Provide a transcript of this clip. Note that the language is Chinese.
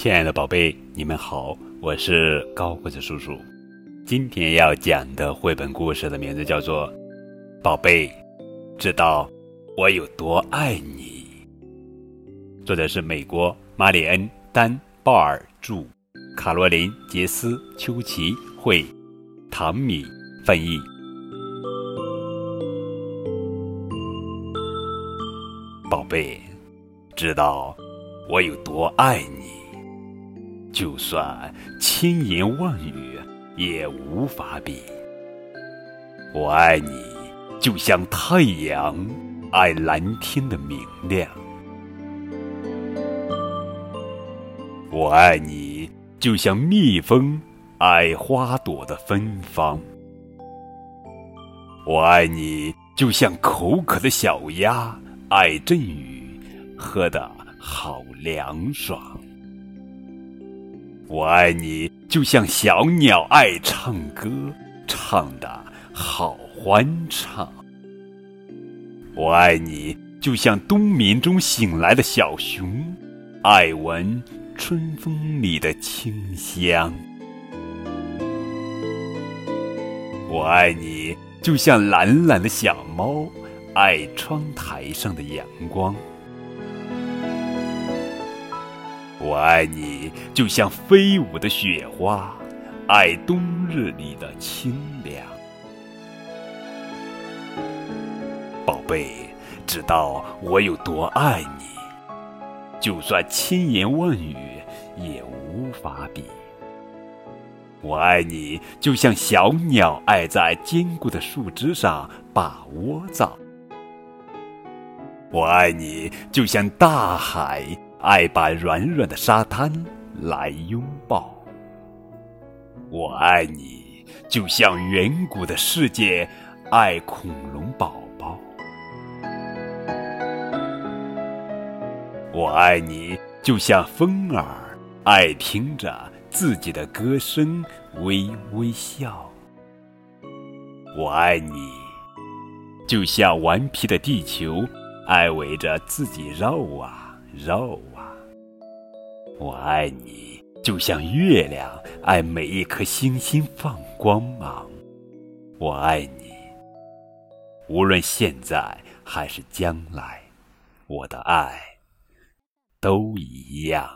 亲爱的宝贝，你们好，我是高个子叔叔。今天要讲的绘本故事的名字叫做《宝贝，知道我有多爱你》。作者是美国马里恩·丹·鲍尔著，卡罗琳·杰斯·丘奇绘，唐米翻译。宝贝，知道我有多爱你。就算千言万语也无法比。我爱你，就像太阳爱蓝天的明亮；我爱你，就像蜜蜂爱花朵的芬芳；我爱你，就像口渴的小鸭爱阵雨，喝得好凉爽。我爱你，就像小鸟爱唱歌，唱得好欢畅。我爱你，就像冬眠中醒来的小熊，爱闻春风里的清香。我爱你，就像懒懒的小猫，爱窗台上的阳光。我爱你，就像飞舞的雪花，爱冬日里的清凉。宝贝，知道我有多爱你，就算千言万语也无法比。我爱你，就像小鸟爱在坚固的树枝上把窝造。我爱你，就像大海。爱把软软的沙滩来拥抱，我爱你，就像远古的世界爱恐龙宝宝。我爱你，就像风儿爱听着自己的歌声微微笑。我爱你，就像顽皮的地球爱围着自己绕啊。肉啊！我爱你，就像月亮爱每一颗星星放光芒。我爱你，无论现在还是将来，我的爱都一样。